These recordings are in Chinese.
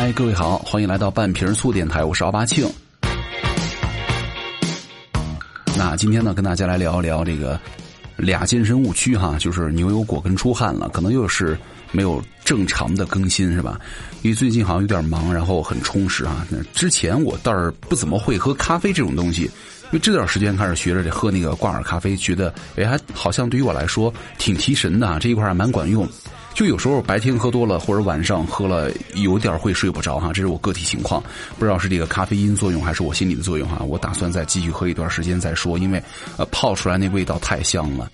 嗨，各位好，欢迎来到半瓶醋电台，我是奥巴庆。那今天呢，跟大家来聊一聊这个俩健身误区哈，就是牛油果跟出汗了，可能又是没有正常的更新是吧？因为最近好像有点忙，然后很充实啊。之前我倒是不怎么会喝咖啡这种东西，因为这段时间开始学着喝那个挂耳咖啡，觉得哎还好像对于我来说挺提神的啊，这一块还蛮管用。就有时候白天喝多了，或者晚上喝了有点会睡不着哈，这是我个体情况，不知道是这个咖啡因作用还是我心理的作用哈。我打算再继续喝一段时间再说，因为呃泡出来那味道太香了。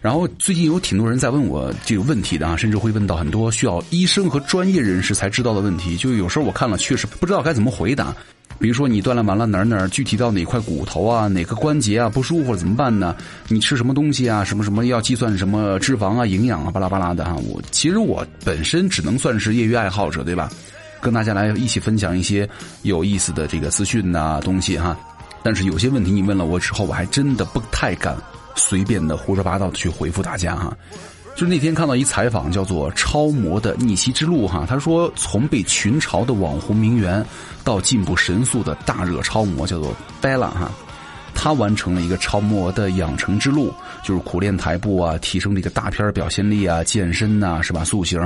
然后最近有挺多人在问我这个问题的啊，甚至会问到很多需要医生和专业人士才知道的问题，就有时候我看了确实不知道该怎么回答。比如说你锻炼完了哪儿哪儿具体到哪块骨头啊哪个关节啊不舒服了怎么办呢？你吃什么东西啊什么什么要计算什么脂肪啊营养啊巴拉巴拉的哈。我其实我本身只能算是业余爱好者对吧？跟大家来一起分享一些有意思的这个资讯呐东西哈。但是有些问题你问了我之后，我还真的不太敢随便的胡说八道的去回复大家哈。就那天看到一采访，叫做《超模的逆袭之路》哈，他说从被群嘲的网红名媛，到进步神速的大热超模，叫做 Bella 哈，他完成了一个超模的养成之路，就是苦练台步啊，提升这个大片表现力啊，健身呐，是吧？塑形。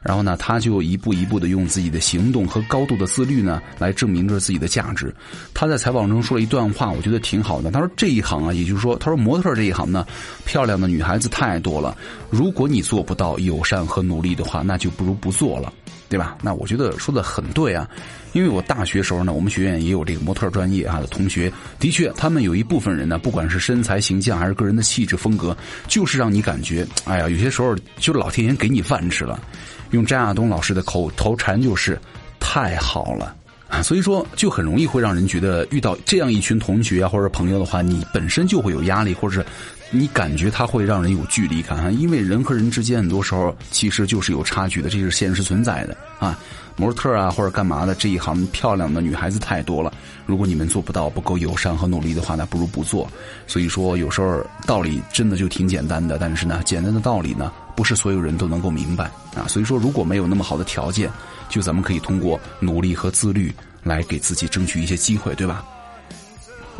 然后呢，他就一步一步的用自己的行动和高度的自律呢，来证明着自己的价值。他在采访中说了一段话，我觉得挺好的。他说：“这一行啊，也就是说，他说模特这一行呢，漂亮的女孩子太多了。如果你做不到友善和努力的话，那就不如不做了，对吧？那我觉得说的很对啊。因为我大学时候呢，我们学院也有这个模特专业啊的同学，的确，他们有一部分人呢，不管是身材形象还是个人的气质风格，就是让你感觉，哎呀，有些时候就老天爷给你饭吃了。”用张亚东老师的口头禅就是“太好了”，所以说就很容易会让人觉得遇到这样一群同学啊或者朋友的话，你本身就会有压力，或者是你感觉他会让人有距离感，因为人和人之间很多时候其实就是有差距的，这是现实存在的啊。模特啊或者干嘛的这一行漂亮的女孩子太多了，如果你们做不到不够友善和努力的话，那不如不做。所以说有时候道理真的就挺简单的，但是呢，简单的道理呢。不是所有人都能够明白啊，所以说如果没有那么好的条件，就咱们可以通过努力和自律来给自己争取一些机会，对吧？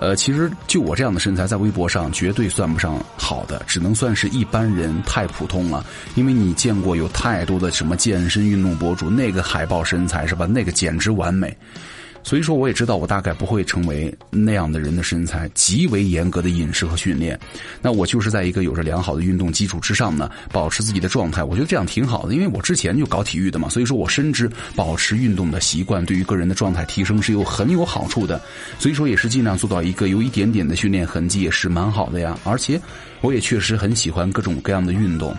呃，其实就我这样的身材，在微博上绝对算不上好的，只能算是一般人，太普通了。因为你见过有太多的什么健身运动博主，那个海报身材是吧？那个简直完美。所以说，我也知道我大概不会成为那样的人的身材，极为严格的饮食和训练。那我就是在一个有着良好的运动基础之上呢，保持自己的状态。我觉得这样挺好的，因为我之前就搞体育的嘛，所以说我深知保持运动的习惯对于个人的状态提升是有很有好处的。所以说也是尽量做到一个有一点点的训练痕迹也是蛮好的呀。而且我也确实很喜欢各种各样的运动。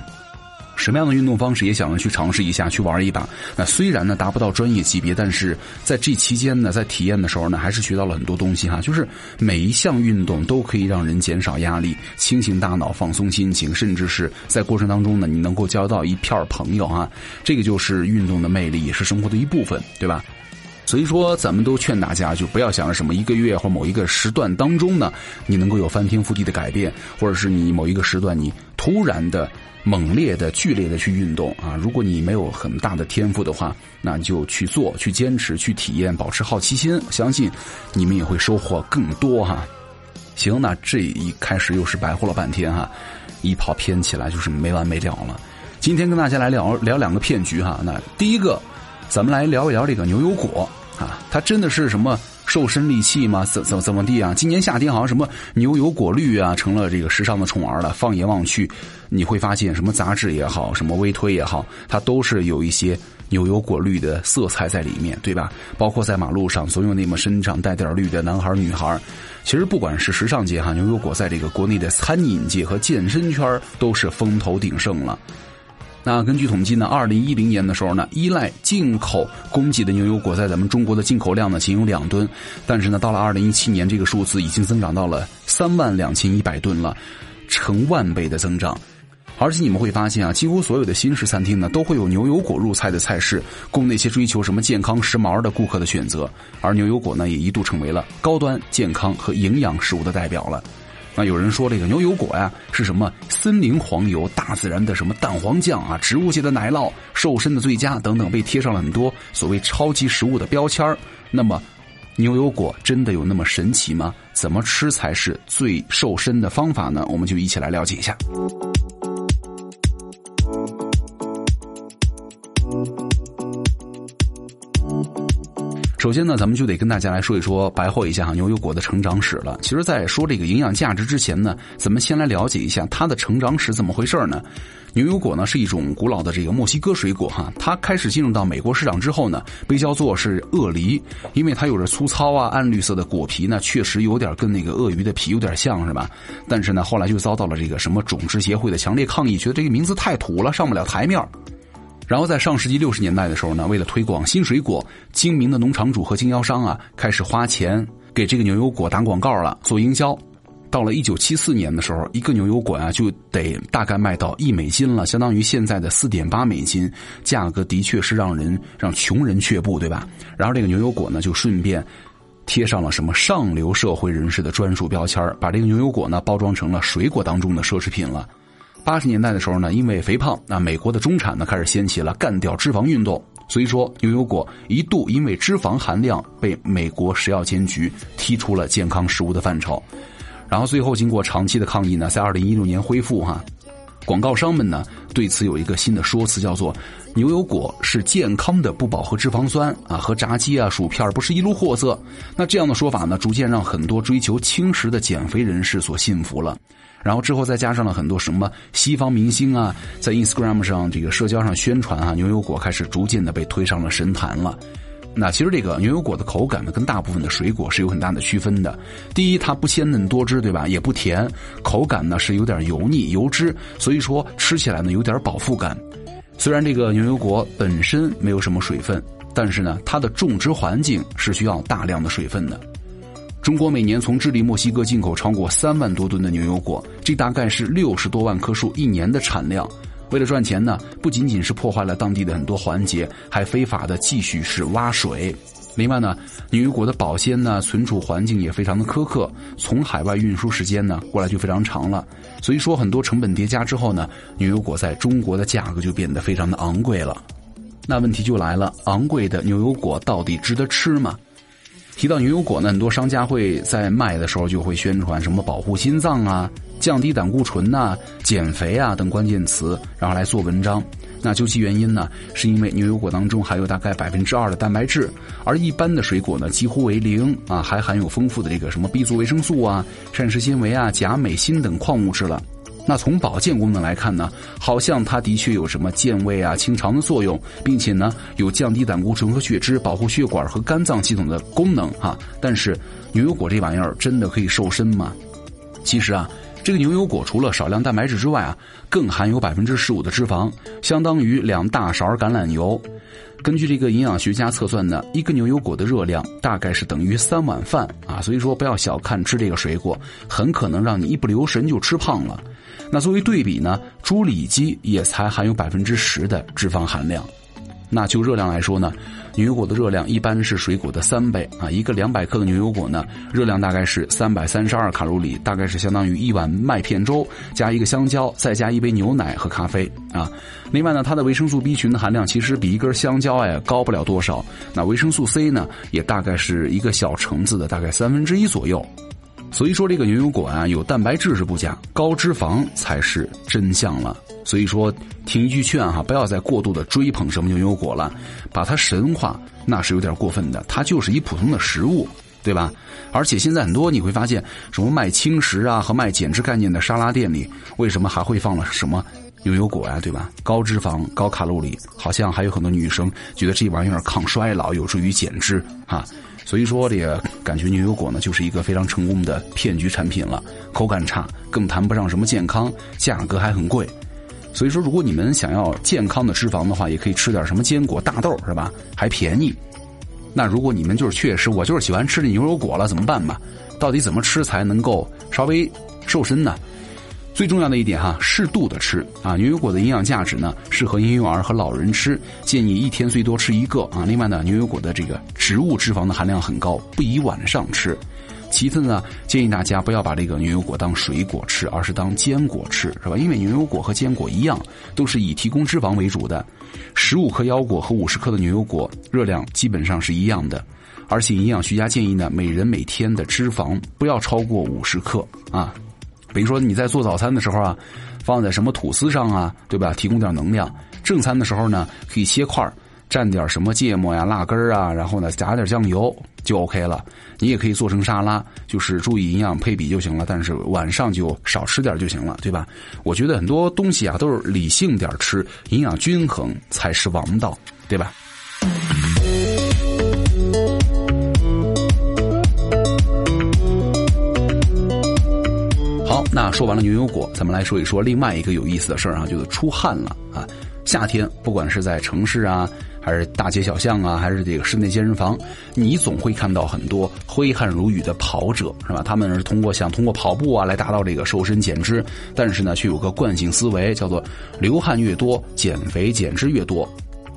什么样的运动方式也想着去尝试一下，去玩一把。那虽然呢达不到专业级别，但是在这期间呢，在体验的时候呢，还是学到了很多东西哈。就是每一项运动都可以让人减少压力、清醒大脑、放松心情，甚至是在过程当中呢，你能够交到一片朋友啊。这个就是运动的魅力，也是生活的一部分，对吧？所以说，咱们都劝大家，就不要想着什么一个月或某一个时段当中呢，你能够有翻天覆地的改变，或者是你某一个时段你突然的。猛烈的、剧烈的去运动啊！如果你没有很大的天赋的话，那就去做、去坚持、去体验，保持好奇心，相信你们也会收获更多哈。行，那这一开始又是白活了半天哈，一跑偏起来就是没完没了了。今天跟大家来聊聊两个骗局哈。那第一个，咱们来聊一聊这个牛油果啊，它真的是什么？瘦身利器吗？怎怎怎么地啊？今年夏天好像什么牛油果绿啊，成了这个时尚的宠儿了。放眼望去，你会发现什么杂志也好，什么微推也好，它都是有一些牛油果绿的色彩在里面，对吧？包括在马路上，总有那么身上带点绿的男孩女孩。其实不管是时尚界哈，牛油果在这个国内的餐饮界和健身圈都是风头鼎盛了。那根据统计呢，二零一零年的时候呢，依赖进口供给的牛油果在咱们中国的进口量呢仅有两吨，但是呢，到了二零一七年，这个数字已经增长到了三万两千一百吨了，成万倍的增长。而且你们会发现啊，几乎所有的新式餐厅呢都会有牛油果入菜的菜式，供那些追求什么健康时髦的顾客的选择。而牛油果呢，也一度成为了高端、健康和营养食物的代表了。那有人说这个牛油果呀是什么森林黄油、大自然的什么蛋黄酱啊、植物界的奶酪、瘦身的最佳等等，被贴上了很多所谓超级食物的标签那么，牛油果真的有那么神奇吗？怎么吃才是最瘦身的方法呢？我们就一起来了解一下。首先呢，咱们就得跟大家来说一说，白话一下哈牛油果的成长史了。其实，在说这个营养价值之前呢，咱们先来了解一下它的成长史怎么回事呢？牛油果呢是一种古老的这个墨西哥水果哈，它开始进入到美国市场之后呢，被叫做是鳄梨，因为它有着粗糙啊暗绿色的果皮呢，确实有点跟那个鳄鱼的皮有点像是吧？但是呢，后来就遭到了这个什么种植协会的强烈抗议，觉得这个名字太土了，上不了台面然后在上世纪六十年代的时候呢，为了推广新水果，精明的农场主和经销商啊，开始花钱给这个牛油果打广告了，做营销。到了一九七四年的时候，一个牛油果啊就得大概卖到一美金了，相当于现在的四点八美金，价格的确是让人让穷人却步，对吧？然后这个牛油果呢，就顺便贴上了什么上流社会人士的专属标签把这个牛油果呢包装成了水果当中的奢侈品了。八十年代的时候呢，因为肥胖，那美国的中产呢开始掀起了干掉脂肪运动，所以说牛油果一度因为脂肪含量被美国食药监局踢出了健康食物的范畴，然后最后经过长期的抗议呢，在二零一六年恢复哈，广告商们呢对此有一个新的说辞，叫做牛油果是健康的不饱和脂肪酸啊，和炸鸡啊、薯片不是一路货色。那这样的说法呢，逐渐让很多追求轻食的减肥人士所信服了。然后之后再加上了很多什么西方明星啊，在 Instagram 上这个社交上宣传啊，牛油果开始逐渐的被推上了神坛了。那其实这个牛油果的口感呢，跟大部分的水果是有很大的区分的。第一，它不鲜嫩多汁，对吧？也不甜，口感呢是有点油腻、油脂，所以说吃起来呢有点饱腹感。虽然这个牛油果本身没有什么水分，但是呢，它的种植环境是需要大量的水分的。中国每年从智利、墨西哥进口超过三万多吨的牛油果，这大概是六十多万棵树一年的产量。为了赚钱呢，不仅仅是破坏了当地的很多环节，还非法的继续是挖水。另外呢，牛油果的保鲜呢、存储环境也非常的苛刻，从海外运输时间呢过来就非常长了。所以说，很多成本叠加之后呢，牛油果在中国的价格就变得非常的昂贵了。那问题就来了，昂贵的牛油果到底值得吃吗？提到牛油果呢，很多商家会在卖的时候就会宣传什么保护心脏啊、降低胆固醇呐、减肥啊等关键词，然后来做文章。那究其原因呢，是因为牛油果当中含有大概百分之二的蛋白质，而一般的水果呢几乎为零啊，还含有丰富的这个什么 B 族维生素啊、膳食纤维啊、钾、镁、锌等矿物质了。那从保健功能来看呢，好像它的确有什么健胃啊、清肠的作用，并且呢有降低胆固醇和血脂、保护血管和肝脏系统的功能哈。但是牛油果这玩意儿真的可以瘦身吗？其实啊，这个牛油果除了少量蛋白质之外啊，更含有百分之十五的脂肪，相当于两大勺橄榄油。根据这个营养学家测算呢，一个牛油果的热量大概是等于三碗饭啊。所以说不要小看吃这个水果，很可能让你一不留神就吃胖了。那作为对比呢，猪里脊也才含有百分之十的脂肪含量。那就热量来说呢，牛油果的热量一般是水果的三倍啊。一个两百克的牛油果呢，热量大概是三百三十二卡路里，大概是相当于一碗麦片粥加一个香蕉，再加一杯牛奶和咖啡啊。另外呢，它的维生素 B 群的含量其实比一根香蕉哎高不了多少。那维生素 C 呢，也大概是一个小橙子的大概三分之一左右。所以说，这个牛油果啊，有蛋白质是不假，高脂肪才是真相了。所以说，听一句劝哈，不要再过度的追捧什么牛油果了，把它神化那是有点过分的。它就是一普通的食物，对吧？而且现在很多你会发现，什么卖轻食啊和卖减脂概念的沙拉店里，为什么还会放了什么牛油果呀？对吧？高脂肪、高卡路里，好像还有很多女生觉得这玩意儿抗衰老，有助于减脂啊。所以说，这个感觉牛油果呢，就是一个非常成功的骗局产品了。口感差，更谈不上什么健康，价格还很贵。所以说，如果你们想要健康的脂肪的话，也可以吃点什么坚果、大豆，是吧？还便宜。那如果你们就是确实，我就是喜欢吃这牛油果了，怎么办吧？到底怎么吃才能够稍微瘦身呢？最重要的一点哈，适度的吃啊。牛油果的营养价值呢，适合婴幼儿和老人吃，建议一天最多吃一个啊。另外呢，牛油果的这个植物脂肪的含量很高，不宜晚上吃。其次呢，建议大家不要把这个牛油果当水果吃，而是当坚果吃，是吧？因为牛油果和坚果一样，都是以提供脂肪为主的。十五克腰果和五十克的牛油果热量基本上是一样的，而且营养学家建议呢，每人每天的脂肪不要超过五十克啊。比如说你在做早餐的时候啊，放在什么吐司上啊，对吧？提供点能量。正餐的时候呢，可以切块蘸点什么芥末呀、辣根啊，然后呢加点酱油就 OK 了。你也可以做成沙拉，就是注意营养配比就行了。但是晚上就少吃点就行了，对吧？我觉得很多东西啊都是理性点吃，营养均衡才是王道，对吧？那说完了牛油果，咱们来说一说另外一个有意思的事儿啊，就是出汗了啊。夏天，不管是在城市啊，还是大街小巷啊，还是这个室内健身房，你总会看到很多挥汗如雨的跑者，是吧？他们是通过想通过跑步啊来达到这个瘦身减脂，但是呢，却有个惯性思维，叫做流汗越多，减肥减脂越多，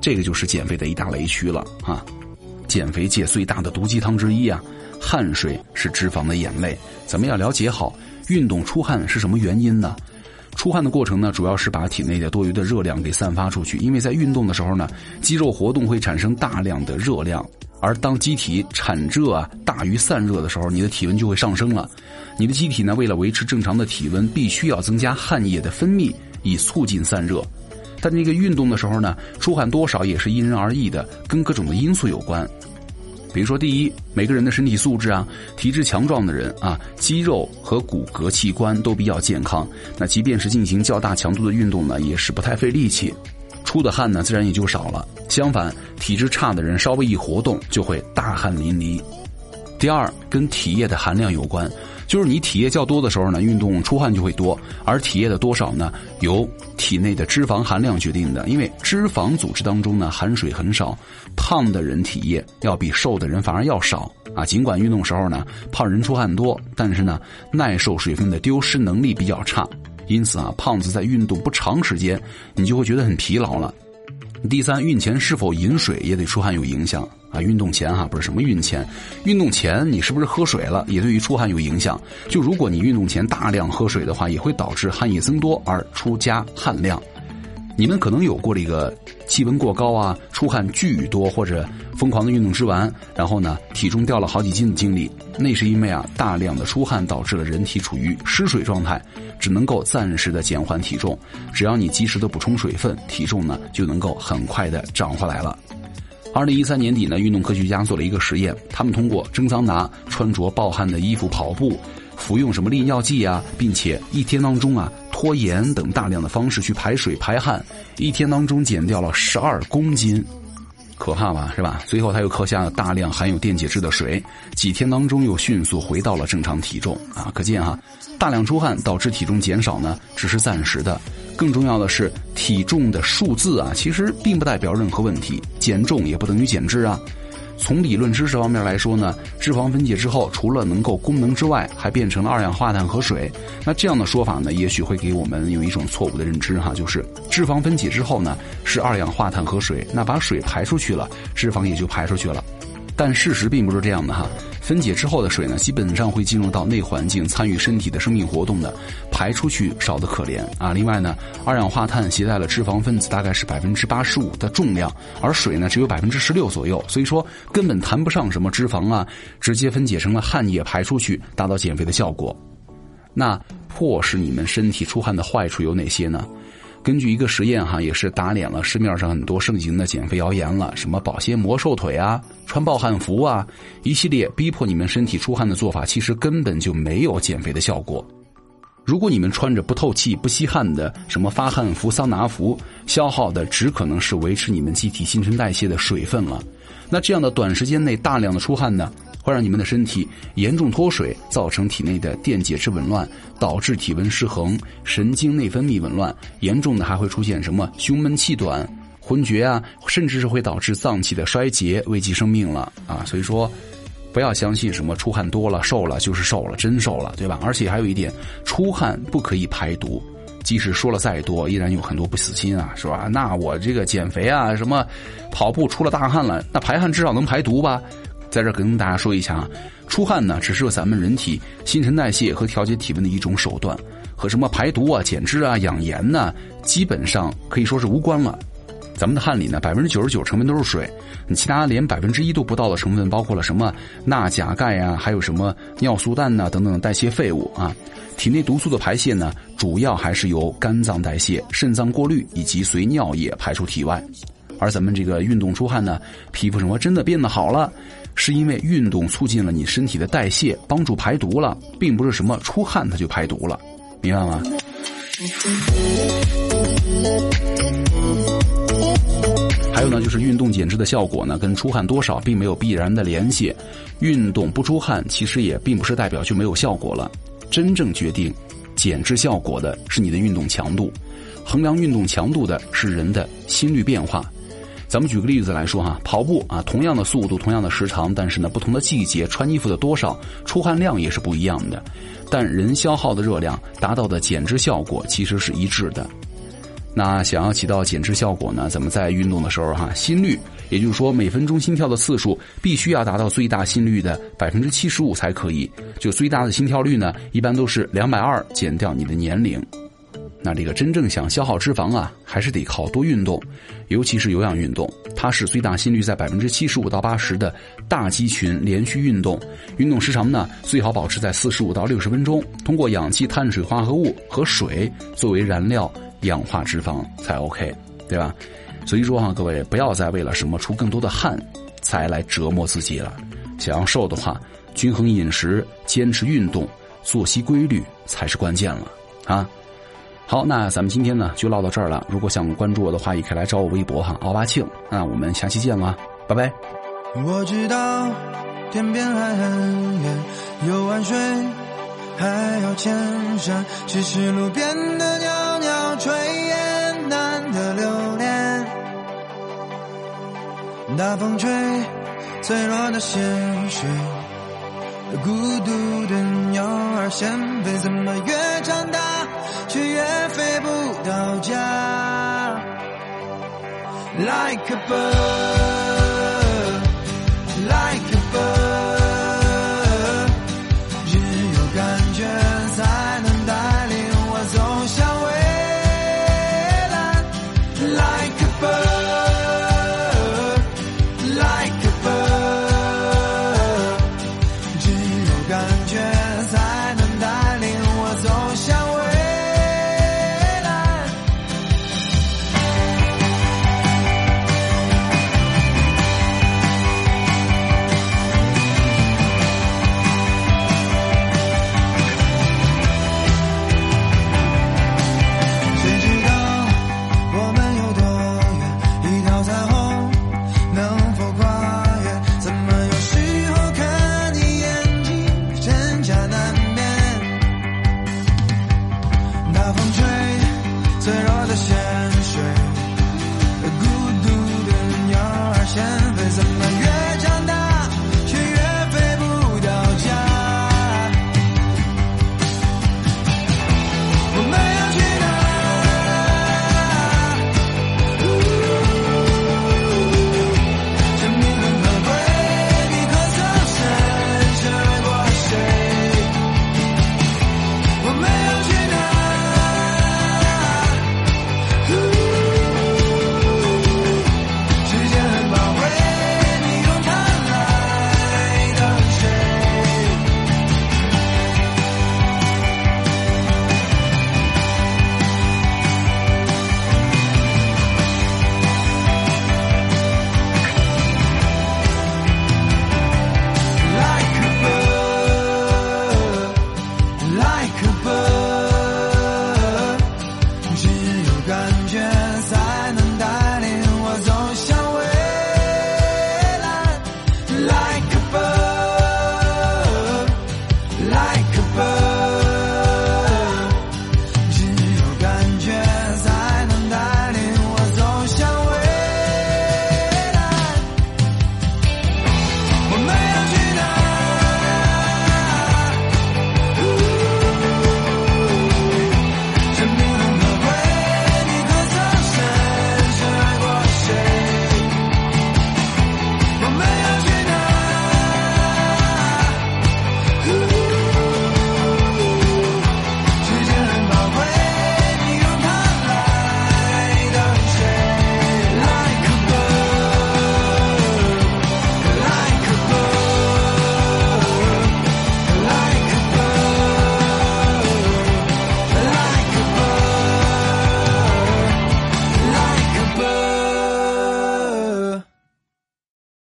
这个就是减肥的一大雷区了啊！减肥界最大的毒鸡汤之一啊，汗水是脂肪的眼泪，咱们要了解好运动出汗是什么原因呢？出汗的过程呢，主要是把体内的多余的热量给散发出去。因为在运动的时候呢，肌肉活动会产生大量的热量，而当机体产热啊大于散热的时候，你的体温就会上升了。你的机体呢，为了维持正常的体温，必须要增加汗液的分泌，以促进散热。但这个运动的时候呢，出汗多少也是因人而异的，跟各种的因素有关。比如说，第一，每个人的身体素质啊，体质强壮的人啊，肌肉和骨骼器官都比较健康，那即便是进行较大强度的运动呢，也是不太费力气，出的汗呢，自然也就少了。相反，体质差的人稍微一活动，就会大汗淋漓。第二，跟体液的含量有关。就是你体液较多的时候呢，运动出汗就会多，而体液的多少呢，由体内的脂肪含量决定的。因为脂肪组织当中呢含水很少，胖的人体液要比瘦的人反而要少啊。尽管运动时候呢胖人出汗多，但是呢耐受水分的丢失能力比较差，因此啊胖子在运动不长时间，你就会觉得很疲劳了。第三，运前是否饮水也对出汗有影响啊？运动前哈不是什么运前，运动前你是不是喝水了，也对于出汗有影响。就如果你运动前大量喝水的话，也会导致汗液增多而出加汗量。你们可能有过这个气温过高啊，出汗巨多，或者疯狂的运动之完，然后呢体重掉了好几斤的经历。那是因为啊大量的出汗导致了人体处于失水状态，只能够暂时的减缓体重。只要你及时的补充水分，体重呢就能够很快的涨回来了。二零一三年底呢，运动科学家做了一个实验，他们通过蒸桑拿、穿着暴汗的衣服跑步。服用什么利尿剂啊，并且一天当中啊拖延等大量的方式去排水排汗，一天当中减掉了十二公斤，可怕吧是吧？随后他又喝下了大量含有电解质的水，几天当中又迅速回到了正常体重啊！可见哈，大量出汗导致体重减少呢，只是暂时的，更重要的是体重的数字啊，其实并不代表任何问题，减重也不等于减脂啊。从理论知识方面来说呢，脂肪分解之后，除了能够功能之外，还变成了二氧化碳和水。那这样的说法呢，也许会给我们有一种错误的认知哈，就是脂肪分解之后呢，是二氧化碳和水，那把水排出去了，脂肪也就排出去了。但事实并不是这样的哈。分解之后的水呢，基本上会进入到内环境，参与身体的生命活动的，排出去少得可怜啊。另外呢，二氧化碳携带了脂肪分子，大概是百分之八十五的重量，而水呢只有百分之十六左右，所以说根本谈不上什么脂肪啊，直接分解成了汗液排出去，达到减肥的效果。那迫使你们身体出汗的坏处有哪些呢？根据一个实验哈，也是打脸了市面上很多盛行的减肥谣言了，什么保鲜膜瘦腿啊，穿暴汗服啊，一系列逼迫你们身体出汗的做法，其实根本就没有减肥的效果。如果你们穿着不透气、不吸汗的什么发汗服、桑拿服，消耗的只可能是维持你们机体新陈代谢的水分了。那这样的短时间内大量的出汗呢？会让你们的身体严重脱水，造成体内的电解质紊乱，导致体温失衡、神经内分泌紊乱，严重的还会出现什么胸闷气短、昏厥啊，甚至是会导致脏器的衰竭，危及生命了啊！所以说，不要相信什么出汗多了瘦了就是瘦了，真瘦了，对吧？而且还有一点，出汗不可以排毒，即使说了再多，依然有很多不死心啊，是吧？那我这个减肥啊，什么跑步出了大汗了，那排汗至少能排毒吧？在这跟大家说一下啊，出汗呢只是咱们人体新陈代谢和调节体温的一种手段，和什么排毒啊、减脂啊、养颜呢，基本上可以说是无关了。咱们的汗里呢，百分之九十九成分都是水，你其他连百分之一都不到的成分，包括了什么钠、钾、钙啊，还有什么尿素氮呐等等代谢废物啊。体内毒素的排泄呢，主要还是由肝脏代谢、肾脏过滤以及随尿液排出体外。而咱们这个运动出汗呢，皮肤什么真的变得好了，是因为运动促进了你身体的代谢，帮助排毒了，并不是什么出汗它就排毒了，明白吗？还有呢，就是运动减脂的效果呢，跟出汗多少并没有必然的联系。运动不出汗，其实也并不是代表就没有效果了。真正决定减脂效果的是你的运动强度，衡量运动强度的是人的心率变化。咱们举个例子来说哈，跑步啊，同样的速度，同样的时长，但是呢，不同的季节穿衣服的多少，出汗量也是不一样的。但人消耗的热量达到的减脂效果其实是一致的。那想要起到减脂效果呢，咱们在运动的时候哈，心率，也就是说每分钟心跳的次数必须要达到最大心率的百分之七十五才可以。就最大的心跳率呢，一般都是两百二减掉你的年龄。那这个真正想消耗脂肪啊，还是得靠多运动，尤其是有氧运动。它是最大心率在百分之七十五到八十的大肌群连续运动，运动时长呢最好保持在四十五到六十分钟。通过氧气、碳水化合物和水作为燃料氧化脂肪才 OK，对吧？所以说哈，各位不要再为了什么出更多的汗才来折磨自己了。想要瘦的话，均衡饮食、坚持运动、作息规律才是关键了啊。好，那咱们今天呢就唠到这儿了。如果想关注我的话，也可以来找我微博哈，奥巴庆。那我们下期见了，拜拜。我知道天边还很远，有万水还要千山，只是路边的袅袅炊烟难得留恋。大风吹，脆弱的鲜血，孤独的鸟儿先飞，怎么越长大？却越飞不到家，like a bird。